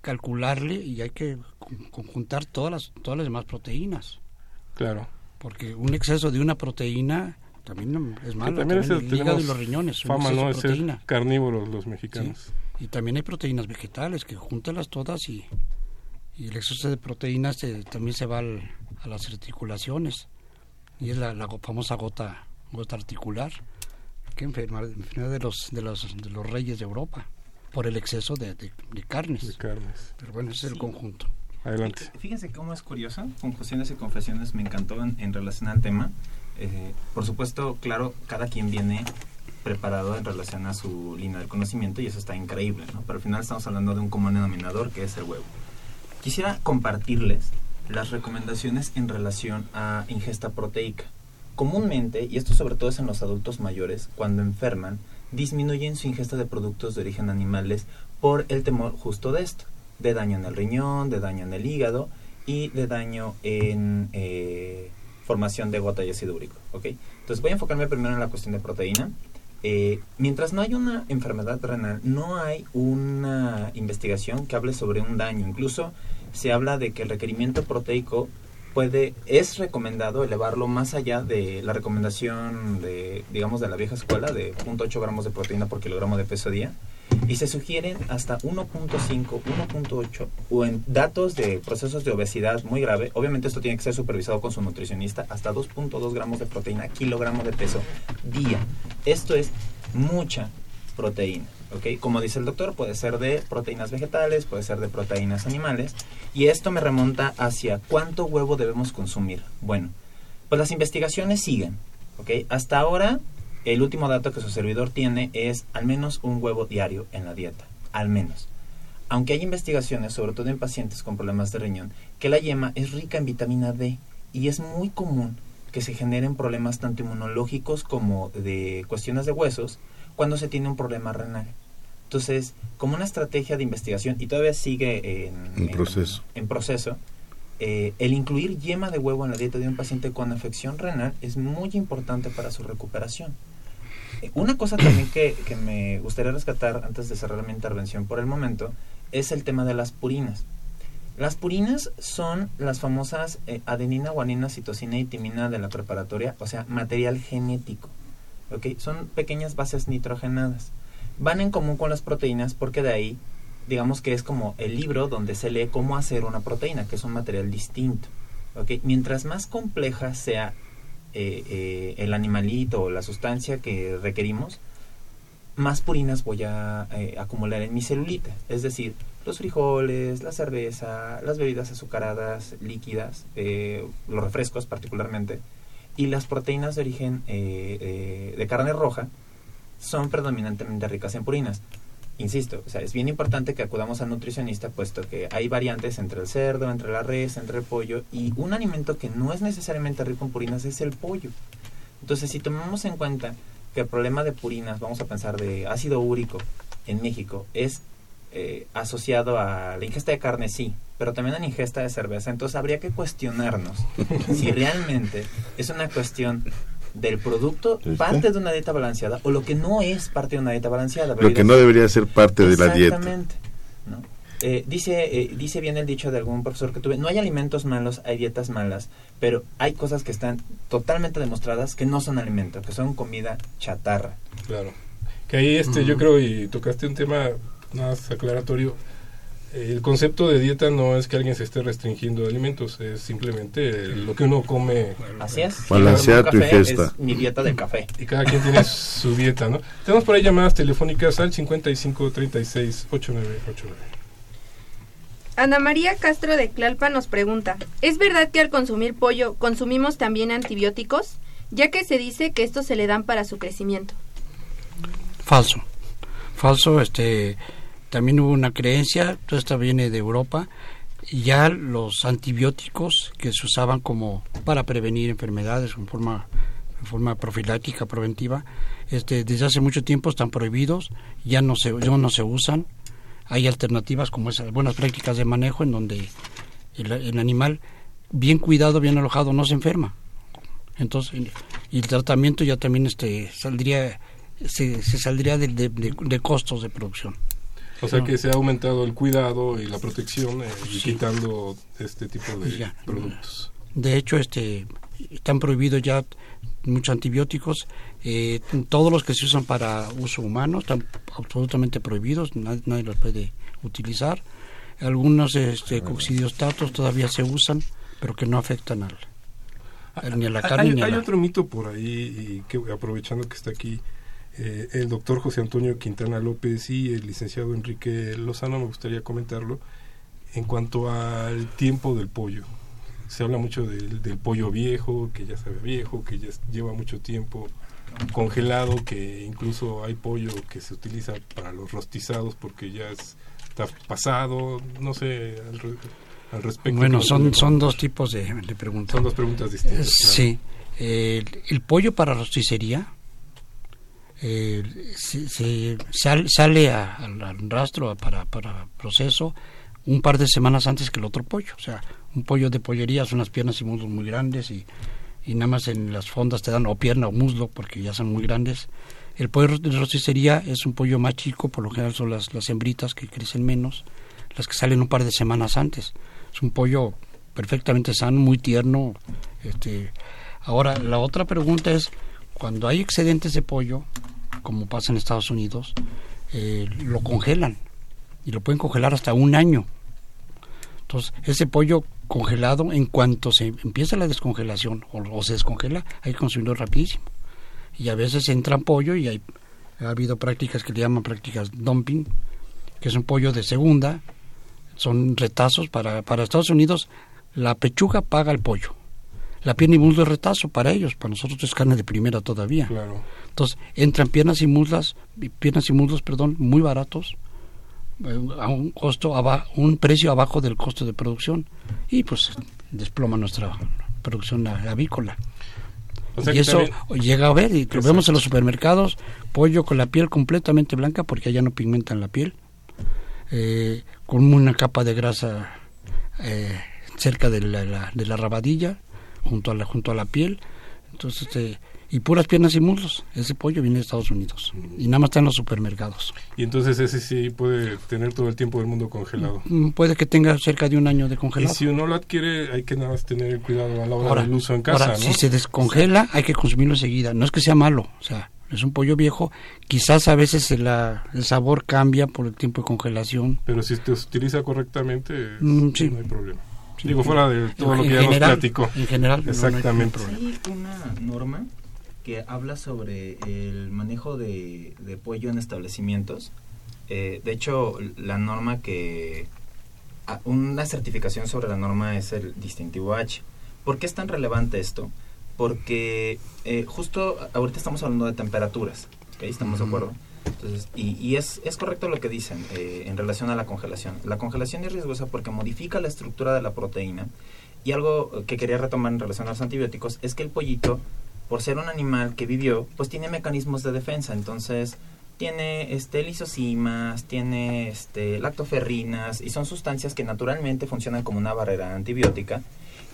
calcularle y hay que con- conjuntar todas las, todas las demás proteínas. Claro. Porque un exceso de una proteína también es Que malo. también También, es- el hígado y los riñones. Fama, ¿no? de ser proteína. carnívoros los mexicanos. Sí. Y también hay proteínas vegetales que júntalas todas y, y el exceso de proteínas se- también se va al- a las articulaciones y es la, la go- famosa gota gota articular que enferma enfermedad de los de los de los reyes de Europa por el exceso de, de- de carnes. De carnes. Pero bueno, ese es el Sí. conjunto. Adelante. Fíjense cómo es curioso, Confusiones y Confesiones me encantó en, en relación al tema. Eh, por supuesto, claro, cada quien viene preparado en relación a su línea del conocimiento y eso está increíble, ¿no? Pero al final estamos hablando de un común denominador que es el huevo. Quisiera compartirles las recomendaciones en relación a ingesta proteica. Comúnmente, y esto sobre todo es en los adultos mayores, cuando enferman, disminuyen su ingesta de productos de origen animales por el temor justo de esto, de daño en el riñón, de daño en el hígado y de daño en eh, formación de gota y ácido úrico. Entonces voy a enfocarme primero en la cuestión de proteína. Eh, mientras no hay una enfermedad renal, no hay una investigación que hable sobre un daño. Incluso se habla de que el requerimiento proteico puede es recomendado elevarlo más allá de la recomendación de digamos de la vieja escuela de 0.8 gramos de proteína por kilogramo de peso día y se sugieren hasta 1.5, 1.8 o en datos de procesos de obesidad muy grave, obviamente esto tiene que ser supervisado con su nutricionista, hasta 2.2 gramos de proteína kilogramo de peso día. Esto es mucha proteína, ¿ok? Como dice el doctor, puede ser de proteínas vegetales, puede ser de proteínas animales, y esto me remonta hacia cuánto huevo debemos consumir. Bueno, pues las investigaciones siguen, ¿ok? Hasta ahora, el último dato que su servidor tiene es al menos un huevo diario en la dieta, al menos. Aunque hay investigaciones, sobre todo en pacientes con problemas de riñón, que la yema es rica en vitamina D y es muy común que se generen problemas tanto inmunológicos como de cuestiones de huesos cuando se tiene un problema renal. Entonces, como una estrategia de investigación, y todavía sigue en, En proceso. en proceso, eh, el incluir yema de huevo en la dieta de un paciente con afección renal es muy importante para su recuperación. Eh, Una cosa también que, que me gustaría rescatar antes de cerrar mi intervención por el momento es el tema de las purinas. Las purinas son las famosas eh, adenina, guanina, citosina y timina de la preparatoria, o sea, material genético. ¿ok? Son pequeñas bases nitrogenadas. Van en común con las proteínas porque de ahí, digamos que es como el libro donde se lee cómo hacer una proteína, que es un material distinto. ¿ok? Mientras más compleja sea eh, eh, el animalito o la sustancia que requerimos, más purinas voy a acumular en mi celulita. Es decir, los frijoles, la cerveza, las bebidas azucaradas, líquidas, eh, los refrescos particularmente, y las proteínas de origen eh, eh, de carne roja son predominantemente ricas en purinas. insisto, es bien importante que acudamos al nutricionista, puesto que hay variantes entre el cerdo, entre la res, entre el pollo, y un alimento que no es necesariamente rico en purinas es el pollo. Entonces, si tomamos en cuenta que el problema de purinas, vamos a pensar de ácido úrico en México, es eh, asociado a la ingesta de carne, sí, pero también a la ingesta de cerveza. Entonces habría que cuestionarnos (laughs) si realmente es una cuestión del producto parte de una dieta balanceada o lo que no es parte de una dieta balanceada. Lo que no debería ser parte de la dieta. Exactamente. ¿no? Eh, dice, eh, dice bien el dicho de algún profesor que tuve, no hay alimentos malos, hay dietas malas, pero hay cosas que están totalmente demostradas que no son alimentos, que son comida chatarra. Claro. Que ahí este, yo creo, y tocaste un tema más aclaratorio, el concepto de dieta no es que alguien se esté restringiendo de alimentos, es simplemente lo que uno come. Así es. Balancea Un tu ingesta. Es mi dieta de café. Y cada quien tiene su dieta, ¿no? Tenemos por ahí llamadas telefónicas al 55 36 8989. Ana María Castro de Clalpa nos pregunta, ¿es verdad que al consumir pollo consumimos también antibióticos? Ya que se dice que estos se le dan para su crecimiento. Falso. Falso, este también hubo una creencia, todo esto viene de Europa, ya los antibióticos que se usaban como para prevenir enfermedades en forma en forma profiláctica preventiva, este desde hace mucho tiempo están prohibidos, ya no se no se usan. Hay alternativas como esas buenas prácticas de manejo en donde el, animal bien cuidado, bien alojado no se enferma. Entonces, y el tratamiento ya también este saldría se, se saldría de costos de producción. O sea No. que se ha aumentado el cuidado y la protección eh, Sí. quitando este tipo de Ya. productos. De hecho, este están prohibidos ya muchos antibióticos. eh, todos los que se usan para uso humano están absolutamente prohibidos. Nadie, nadie los puede utilizar. Algunos este, coccidiostatos todavía se usan, pero que no afectan al, al- ni a la carne hay ni a hay la... otro mito por ahí, y que aprovechando que está aquí eh, el doctor José Antonio Quintana López y el licenciado Enrique Lozano, me gustaría comentarlo, en cuanto al tiempo del pollo. Se habla mucho del, del pollo viejo, que ya sabe viejo, que ya lleva mucho tiempo congelado, que incluso hay pollo que se utiliza para los rostizados porque ya es- está pasado, no sé, al, re- al respecto. Bueno, ¿cómo son, son dos tipos de, de preguntas. Son dos preguntas distintas. Eh, claro. Sí. El, el pollo para rosticería eh, se, se- sal- sale a- al, al rastro para, para proceso un par de semanas antes que el otro pollo. O sea, un pollo de pollería son unas piernas y muslos muy grandes y, y nada más en las fondas te dan o pierna o muslo porque ya son muy grandes. El pollo de rosticería es un pollo más chico, por lo general son las, las hembritas que crecen menos, las que salen un par de semanas antes. Es un pollo perfectamente sano, muy tierno. Este, ahora, la otra pregunta es, cuando hay excedentes de pollo, como pasa en Estados Unidos, eh, lo congelan y lo pueden congelar hasta un año. Entonces, ese pollo congelado, en cuanto se empieza la descongelación o, se descongela, hay que consumirlo rapidísimo. Y a veces entra pollo y hay, ha habido prácticas que le llaman prácticas dumping, que es un pollo de segunda, son retazos para, para Estados Unidos, la pechuga paga el pollo. La pierna y muslo es retazo para ellos, para nosotros es carne de primera todavía. Claro. Entonces, entran piernas y muslas, piernas y muslos, perdón, muy baratos, eh, a un costo aba- un precio abajo del costo de producción y pues desploma nuestra producción avícola. O sea y eso también- llega a ver y lo vemos en los supermercados, pollo con la piel completamente blanca porque allá no pigmentan la piel, eh, con una capa de grasa eh, cerca de la, la- de la rabadilla, junto a la, junto a la piel, entonces este, y puras piernas y muslos. Ese pollo viene de Estados Unidos y nada más está en los supermercados. Y entonces ese sí puede tener todo el tiempo del mundo congelado. Mm, Puede que tenga cerca de un año de Y congelado. si uno lo adquiere, hay que nada más tener cuidado a la hora Ahora, del uso en casa, ahora, ¿no? si se descongela, hay que consumirlo enseguida. No es que sea malo, o sea, es un pollo viejo. Quizás a veces el, el sabor cambia por el tiempo de congelación. Pero si se utiliza correctamente, Mm, sí. no hay problema. Sí. Digo, fuera de todo lo que ya general- nos platicó. en general, no, no hay Exactamente. una norma que habla sobre el manejo de, de pollo en establecimientos. Eh, de hecho, la norma que... Una certificación sobre la norma es el distintivo H. ¿Por qué es tan relevante esto? Porque eh, justo ahorita estamos hablando de temperaturas, ¿ok? ¿Estamos de acuerdo? Entonces, y, y es, es correcto lo que dicen eh, en relación a la congelación. La congelación es riesgosa porque modifica la estructura de la proteína. Y algo que quería retomar en relación a los antibióticos es que el pollito, por ser un animal que vivió, pues tiene mecanismos de defensa. Entonces, tiene este lisocimas, tiene este lactoferrinas y son sustancias que naturalmente funcionan como una barrera antibiótica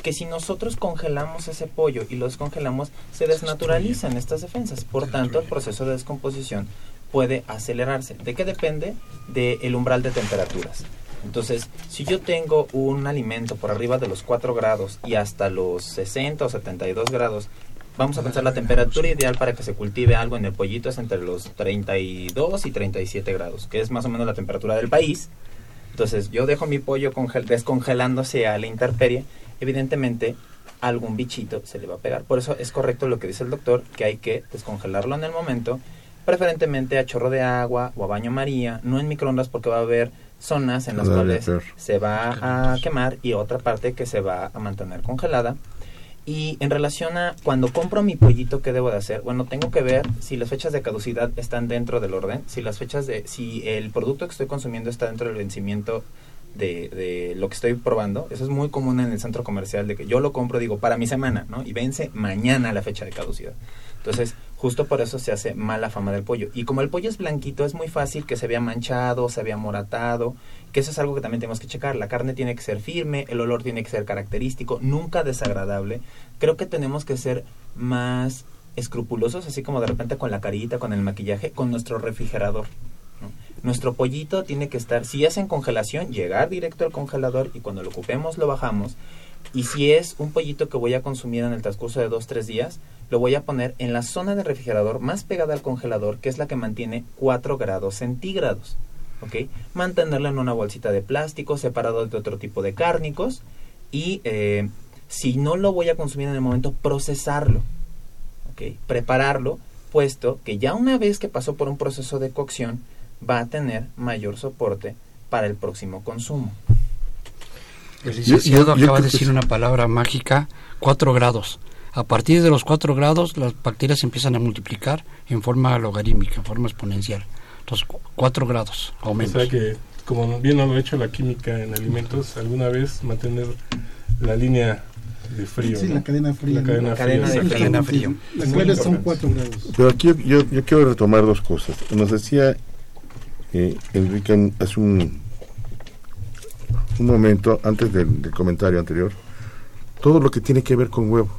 que si nosotros congelamos ese pollo y los congelamos se desnaturalizan estas defensas. Por tanto, el proceso de descomposición puede acelerarse. ¿De qué depende? Del umbral de temperaturas. Entonces, si yo tengo un alimento por arriba de los 4 grados y hasta los 60 o 72 grados, vamos a pensar la temperatura ideal para que se cultive algo en el pollito es entre los 32 y 37 grados, que es más o menos la temperatura del país. Entonces, yo dejo mi pollo congel descongelándose a la intemperie, evidentemente algún bichito se le va a pegar. Por eso es correcto lo que dice el doctor, que hay que descongelarlo en el momento, preferentemente a chorro de agua o a baño María, no en microondas porque va a haber zonas en las cuales se va a quemar y otra parte que se va a mantener congelada. Y en relación a cuando compro mi pollito, ¿qué debo de hacer? Bueno, tengo que ver si las fechas de caducidad están dentro del orden, si las fechas de, si el producto que estoy consumiendo está dentro del vencimiento de, de lo que estoy probando. Eso es muy común en el centro comercial, de que yo lo compro, digo, para mi semana, ¿no? Y vence mañana la fecha de caducidad. Entonces, justo por eso se hace mala fama del pollo. Y como el pollo es blanquito, es muy fácil que se vea manchado, se vea moratado, que eso es algo que también tenemos que checar. La carne tiene que ser firme, el olor tiene que ser característico, nunca desagradable. Creo que tenemos que ser más escrupulosos, así como de repente con la carita, con el maquillaje, con nuestro refrigerador. Nuestro pollito tiene que estar, si es en congelación, llegar directo al congelador y cuando lo ocupemos lo bajamos. Y si es un pollito que voy a consumir en el transcurso de dos, tres días, lo voy a poner en la zona de refrigerador más pegada al congelador, que es la que mantiene 4 grados centígrados. ¿ok? Mantenerlo en una bolsita de plástico separado de otro tipo de cárnicos y eh, si no lo voy a consumir en el momento, procesarlo. ¿ok? Prepararlo, puesto que ya una vez que pasó por un proceso de cocción, va a tener mayor soporte para el próximo consumo. El Yo- licenciado yo- yo acaba de creo que decir una palabra mágica, 4 grados. A partir de los 4 grados, las bacterias empiezan a multiplicar en forma logarítmica, en forma exponencial. Entonces, 4 grados o O menos. sea que, como bien lo ha hecho la química en alimentos, alguna vez mantener la línea de frío. Sí, ¿no? la cadena fría. La ¿no? cadena La fría. cadena de cadena frío. Las cuales son importante. 4 grados. Pero aquí yo, yo, yo quiero retomar dos cosas. Nos decía eh, Enrique hace un, un momento, antes del, del comentario anterior, todo lo que tiene que ver con huevo.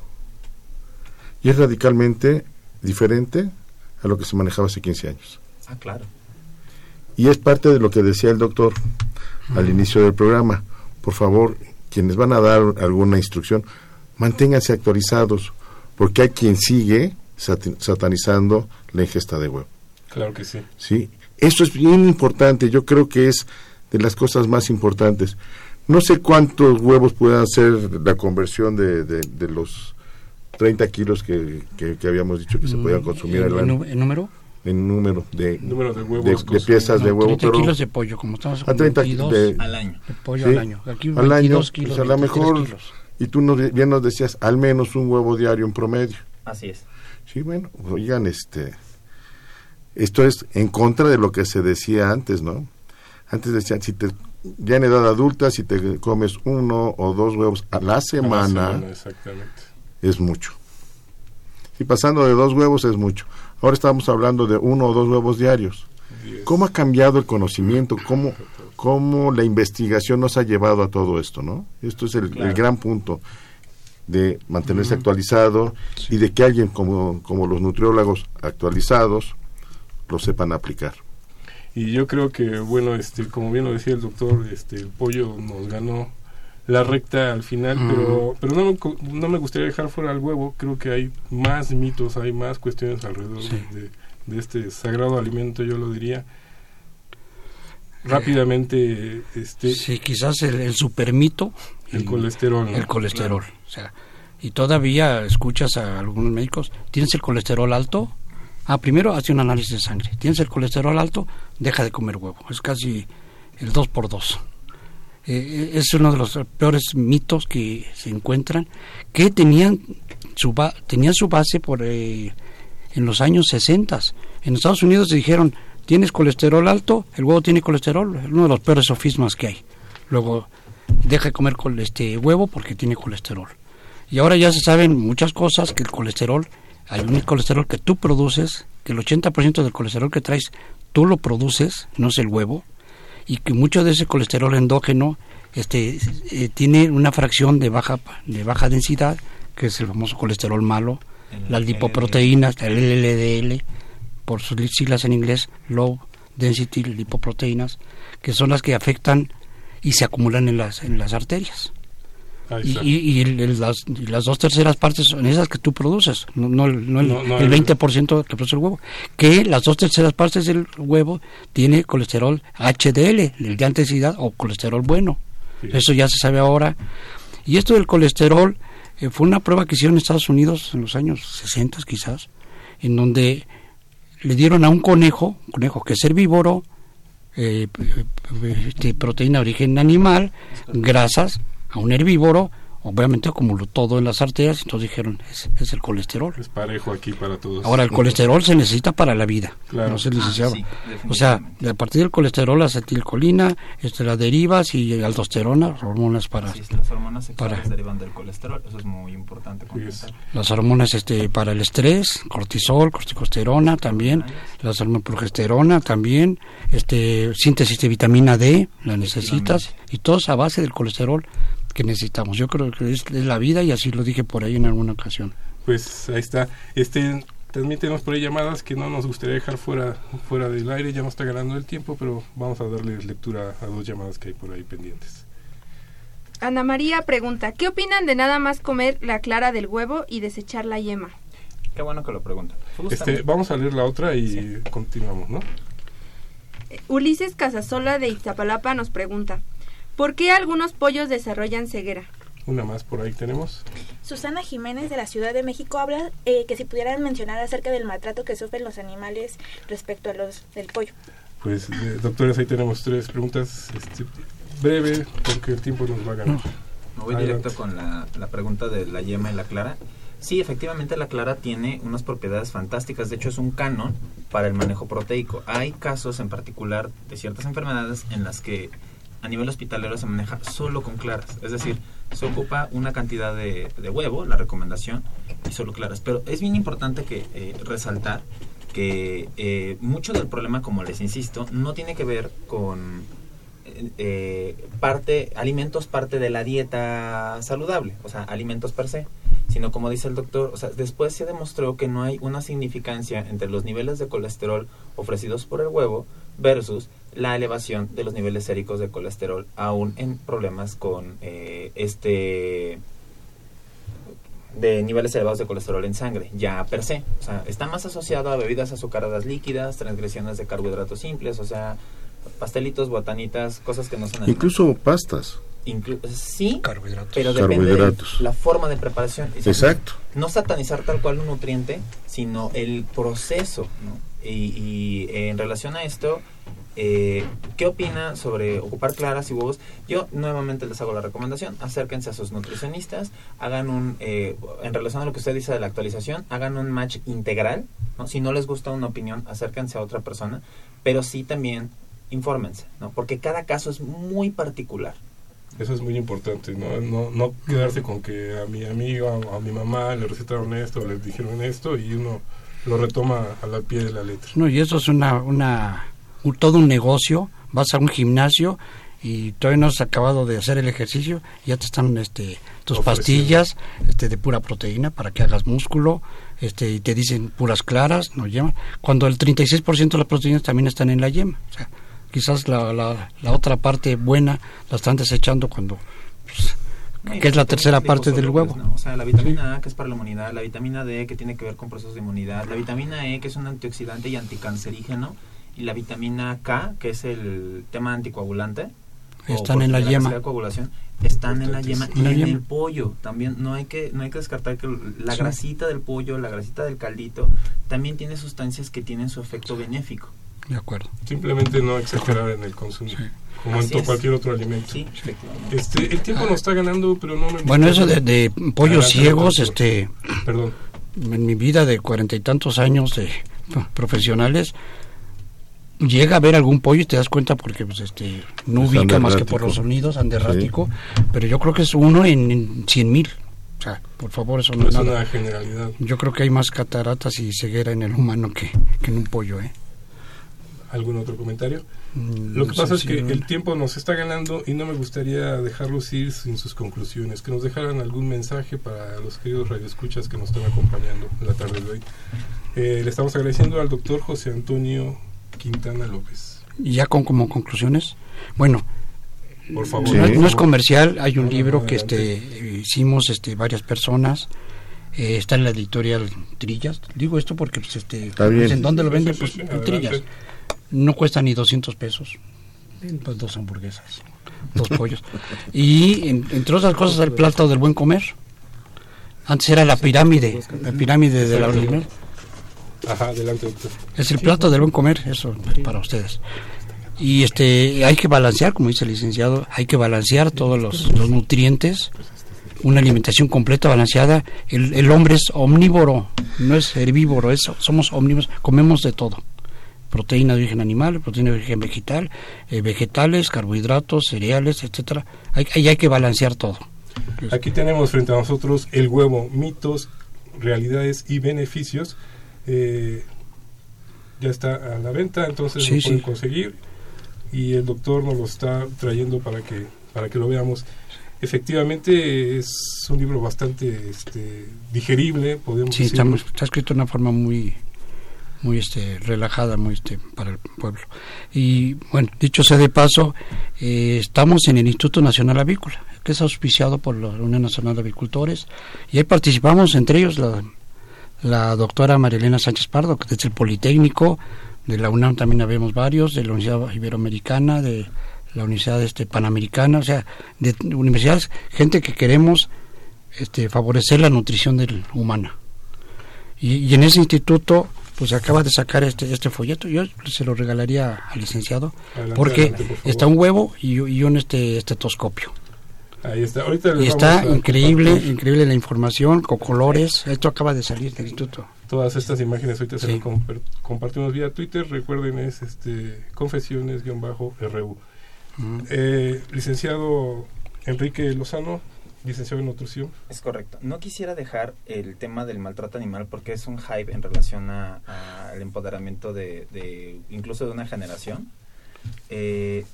Y es radicalmente diferente a lo que se manejaba hace 15 años. Ah, claro. Y es parte de lo que decía el doctor al inicio del programa. Por favor, quienes van a dar alguna instrucción, manténganse actualizados, porque hay quien sigue satanizando la ingesta de huevo. Claro que sí. ¿sí? Eso es bien importante, yo creo que es de las cosas más importantes. No sé cuántos huevos puedan ser la conversión de, de, de los 30 kilos que, que, que habíamos dicho que se podían consumir al ¿En, año. en número? En número de, Número de huevos de- piezas de huevo. 30 pero kilos de pollo, como estamos a con 30 22 de, Al año. de pollo sí, al año. Aquí al año, 22 kilos, pues a lo 23 mejor, kilos. y tú nos, bien nos decías, al menos un huevo diario en promedio. Así es. Sí, bueno, oigan, este, esto es en contra de lo que se decía antes, ¿no? Antes decían, si te, ya en edad adulta, si te comes uno o dos huevos a la A la semana, es mucho. Y pasando de dos huevos es mucho. Ahora estamos hablando de uno o dos huevos diarios. Diez. ¿Cómo ha cambiado el conocimiento? ¿Cómo, cómo la investigación nos ha llevado a todo esto, no? Esto es el, gran punto de mantenerse actualizado y de que alguien como, como los nutriólogos actualizados lo sepan aplicar. Y yo creo que, bueno, este, como bien lo decía el doctor, este, el pollo nos ganó la recta al final, pero, pero no, me, no me gustaría dejar fuera el huevo. Creo que hay más mitos, hay más cuestiones alrededor Sí. de, de este sagrado alimento, yo lo diría. Rápidamente, este, Sí, quizás el, el supermito. el y- colesterol. El colesterol. O sea, y todavía escuchas a algunos médicos, ¿tienes el colesterol alto? Ah, primero hace un análisis de sangre. ¿Tienes el colesterol alto? Deja de comer huevo. Es casi el 2 por 2 Eh, es uno de los peores mitos que se encuentran, que tenían su, base por eh, en los años 60. En Estados Unidos dijeron, tienes colesterol alto, el huevo tiene colesterol, uno de los peores sofismas que hay. Luego, deja de comer este huevo porque tiene colesterol. Y ahora ya se saben muchas cosas, que el colesterol, hay un colesterol que tú produces, que el 80% del colesterol que traes tú lo produces, no es el huevo, y que mucho de ese colesterol endógeno este, eh, tiene una fracción de baja, de baja densidad, que es el famoso colesterol malo, El las lipoproteínas, el LDL, por sus siglas en inglés, Low Density Lipoproteínas, que son las que afectan y se acumulan en las, en las arterias. Y, las, y las dos terceras partes son esas que tú produces, no, no, el- no el, No, no el el- 20% que produce el huevo. Que las dos terceras partes del huevo tiene colesterol HDL, el de alta densidad o colesterol bueno. Sí. Eso ya se sabe ahora. Y esto del colesterol eh, fue una prueba que hicieron en Estados Unidos en los años 60 quizás, en donde le dieron a un conejo, un conejo que es herbívoro, eh, eh, este, proteína de origen animal, grasas, a un herbívoro, obviamente acumuló todo en las arterias, entonces dijeron, es, es el colesterol. Es parejo aquí para todos. Ahora, el colesterol se necesita para la vida, Claro. no se Ah, licenciaba. sí, o sea, a partir del colesterol, la acetilcolina, este, las derivas y aldosterona, hormonas para Sí, las hormonas sexuales para- derivan del colesterol, eso es muy importante las hormonas este para el estrés, cortisol, corticosterona también, las hormonas progesterona también, este síntesis de vitamina D, la necesitas y todo es a base del colesterol que necesitamos. Yo creo que es, es la vida y así lo dije por ahí en alguna ocasión. Pues ahí está. Este, transmítenos por ahí llamadas que no nos gustaría dejar fuera, fuera del aire, ya no está ganando el tiempo, pero vamos a darle lectura a dos llamadas que hay por ahí pendientes. Ana María pregunta, ¿qué opinan de nada más comer la clara del huevo y desechar la yema? Qué bueno que lo preguntan. Este, vamos a leer la otra y continuamos, ¿no? Ulises Casasola de Iztapalapa nos pregunta, ¿por qué algunos pollos desarrollan ceguera? Una más por ahí tenemos. Susana Jiménez de la Ciudad de México habla eh, que si pudieran mencionar acerca del maltrato que sufren los animales respecto a los del pollo. Pues, eh, doctores, ahí tenemos tres preguntas. Este, breve, porque el tiempo nos va a ganar. Me voy Adelante. directo con la, la pregunta de la yema y la clara. Sí, efectivamente la clara tiene unas propiedades fantásticas. De hecho, es un canon para el manejo proteico. Hay casos en particular de ciertas enfermedades en las que a nivel hospitalero se maneja solo con claras. Es decir, se ocupa una cantidad de, de huevo, la recomendación, y solo claras. Pero es bien importante que eh, resaltar que eh, mucho del problema, como les insisto, no tiene que ver con eh, eh, parte, alimentos parte de la dieta saludable, o sea, alimentos per se, sino como dice el doctor, o sea, después se demostró que no hay una significancia entre los niveles de colesterol ofrecidos por el huevo versus la elevación de los niveles séricos de colesterol, aún en problemas con eh, este de niveles elevados de colesterol en sangre, ya per se. O sea, está más asociado a bebidas azucaradas líquidas, transgresiones de carbohidratos simples, o sea, pastelitos, botanitas, cosas que no son. Incluso pastas. Inclu- sí, Carbohidratos. pero depende de Carbohidratos. la forma de preparación. Es decir, Exacto. No satanizar tal cual un nutriente, sino el proceso. ¿no? Y, y, en relación a esto, eh, ¿qué opina sobre ocupar claras y huevos? Yo nuevamente les hago la recomendación, acérquense a sus nutricionistas, hagan un, eh, en relación a lo que usted dice de la actualización, hagan un match integral. ¿no? Si no les gusta una opinión, acérquense a otra persona, pero sí también infórmense, ¿no? porque cada caso es muy particular. Eso es muy importante, ¿no? No, no quedarse con que a mi amigo o a mi mamá le recetaron esto, les dijeron esto y uno lo retoma a la pie de la letra. No, y eso es una, una un- todo un negocio. Vas a un gimnasio y todavía no has acabado de hacer el ejercicio, ya te están este, tus pastillas este, de pura proteína para que hagas músculo, este, y te dicen puras claras, no yema, cuando el 36% de las proteínas también están en la yema. O sea, quizás la, la, la otra parte buena la están desechando cuando... pues, que es la tercera parte del huevo. ¿no? O sea, la vitamina A que es para la inmunidad, la vitamina D que tiene que ver con procesos de inmunidad, la vitamina E que es un antioxidante y anticancerígeno y la vitamina K que es el tema anticoagulante. Están en la por yema. de coagulación, están en la yema y La en yema. el pollo también no hay que no hay que descartar que la Sí. grasita del pollo, la grasita del caldito también tiene sustancias que tienen su efecto benéfico. De acuerdo. Simplemente no exagerar en el consumo, como Así en cualquier otro alimento. Sí. Este, el tiempo nos está ganando, pero no me Bueno, eso de, de pollos ciegos, este, Perdón. en mi vida de cuarenta y tantos años de pro- profesionales, llega a ver algún pollo y te das cuenta porque pues este no ubica más que por los sonidos, anda errático, pero yo creo que es uno en, en 100 mil. O sea, por favor, eso no No es nada. una generalidad. Yo creo que hay más cataratas y ceguera en el humano que, que en un pollo, ¿eh? ¿Algún otro comentario? Mm, Lo que no pasa es que el tiempo nos está ganando y no me gustaría dejarlos ir sin sus conclusiones, que nos dejaran algún mensaje para los queridos radioescuchas que nos están acompañando en la tarde de hoy. Eh, le estamos agradeciendo al doctor José Antonio Quintana López. Y ya con como conclusiones, bueno, Por favor. no, Sí. no es comercial, hay un No, libro no, que este hicimos este varias personas. eh, está en la editorial Trillas. Digo esto porque pues, este pues, en dónde lo Sí, venden sí, pues sí, en adelante. Trillas. No cuesta ni 200 pesos. Pues dos hamburguesas, dos pollos. Y en- entre otras cosas el plato del buen comer. Antes era la pirámide, la pirámide de la. Ajá, adelante, doctor. es el plato del buen comer, eso es para ustedes. Y este hay que balancear, como dice el licenciado, hay que balancear todos los, los nutrientes, una alimentación completa, balanceada. El, el hombre es omnívoro, no es herbívoro, es, somos omnívoros, comemos de todo. Proteína de origen animal, proteína de origen vegetal, eh, vegetales, carbohidratos, cereales, etcétera. Hay, hay, hay que balancear todo. Aquí tenemos frente a nosotros el huevo, mitos, realidades y beneficios. Eh, ya está a la venta, entonces Sí, lo pueden sí. conseguir y el doctor nos lo está trayendo para que para que lo veamos. Efectivamente es un libro bastante este, digerible, podemos Sí, decir. está, escrito de una forma muy muy este relajada, muy este para el pueblo. Y bueno, dicho sea de paso, eh, estamos en el Instituto Nacional Avícola, que es auspiciado por la Unión Nacional de Avicultores, y ahí participamos, entre ellos la, la doctora Marilena Sánchez Pardo, que desde el Politécnico, de la UNAM también habemos varios, de la Universidad Iberoamericana, de la Universidad este, Panamericana, o sea, de universidades, gente que queremos este, favorecer la nutrición del humana. Y, y en ese instituto, pues acaba de sacar este, este folleto. Yo se lo regalaría al licenciado, Adelante, porque adelante, por favor. está un huevo y, y un este estetoscopio. Ahí está. Ahorita les Y está vamos a increíble, increíble la información, con colores. Esto acaba de salir del instituto. Todas estas imágenes ahorita se Sí. las comper- compartimos vía Twitter. Recuerden, es este confesiones-ru. Eh, licenciado Enrique Lozano, licenciado en nutrición. Es correcto. No quisiera dejar el tema del maltrato animal porque es un hype en relación a- a- al empoderamiento de, de incluso de una generación. Eh,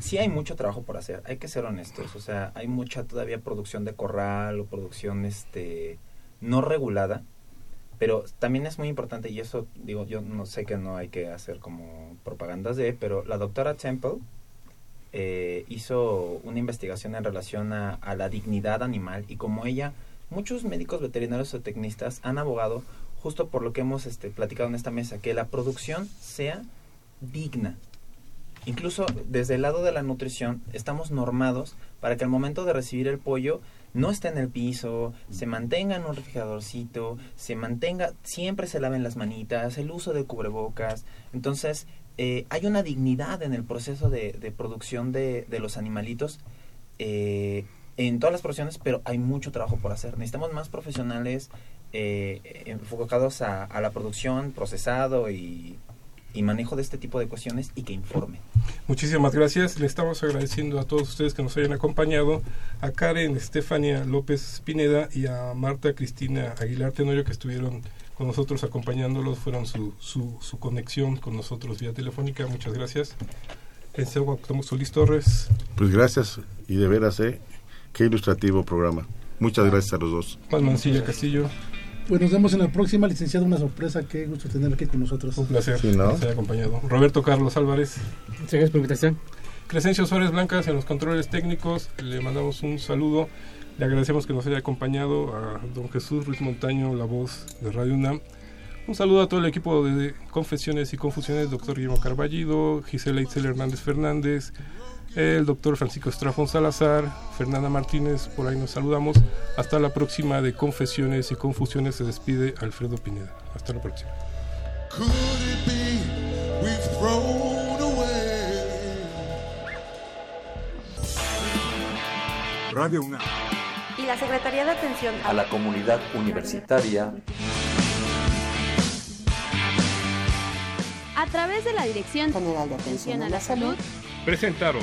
sí hay mucho trabajo por hacer, hay que ser honestos. O sea, hay mucha todavía producción de corral o producción este no regulada. Pero también es muy importante, y eso digo, yo no sé que no hay que hacer como propagandas de, pero la doctora Temple eh, hizo una investigación en relación a, la dignidad animal y como ella, muchos médicos veterinarios o tecnistas han abogado justo por lo que hemos este, platicado en esta mesa, que la producción sea digna. Incluso desde el lado de la nutrición estamos normados para que al momento de recibir el pollo no esté en el piso, se mantenga en un refrigeradorcito, se mantenga, siempre se laven las manitas, el uso de cubrebocas. Entonces, eh, hay una dignidad en el proceso de, de producción de, los animalitos eh, en todas las profesiones, pero hay mucho trabajo por hacer. Necesitamos más profesionales eh, enfocados a la producción, procesado y, y manejo de este tipo de cuestiones y que informen. Muchísimas gracias. Le estamos agradeciendo a todos ustedes que nos hayan acompañado, a Karen Estefania López Pineda y a Marta Cristina Aguilar Tenorio que estuvieron con nosotros acompañándolos, fueron su, su, su conexión con nosotros vía telefónica. Muchas gracias. Licenciado Cuauhtémoc Solís Torres. Pues gracias y de veras, ¿eh? Qué ilustrativo programa. Muchas gracias a los dos. Juan Mancilla Castillo. Pues nos vemos en la próxima, licenciado. Una sorpresa. Qué gusto tener aquí con nosotros. Un placer Sí, ¿no? haya acompañado. Roberto Carlos Álvarez. Muchas gracias por la invitación. Crescencio Suárez Blancas en los controles técnicos. Le mandamos un saludo. Le agradecemos que nos haya acompañado a don Jesús Ruiz Montaño, la voz de Radio UNAM. Un saludo a todo el equipo de Confesiones y Confusiones, doctor Guillermo Carballido, Gisela Itzel Hernández Fernández, el doctor Francisco Estrafón Salazar, Fernanda Martínez, por ahí nos saludamos. Hasta la próxima de Confesiones y Confusiones se despide Alfredo Pineda. Hasta la próxima. Radio UNAM. Y la Secretaría de Atención a la comunidad universitaria a través de la Dirección General de Atención a la Salud, Presentaron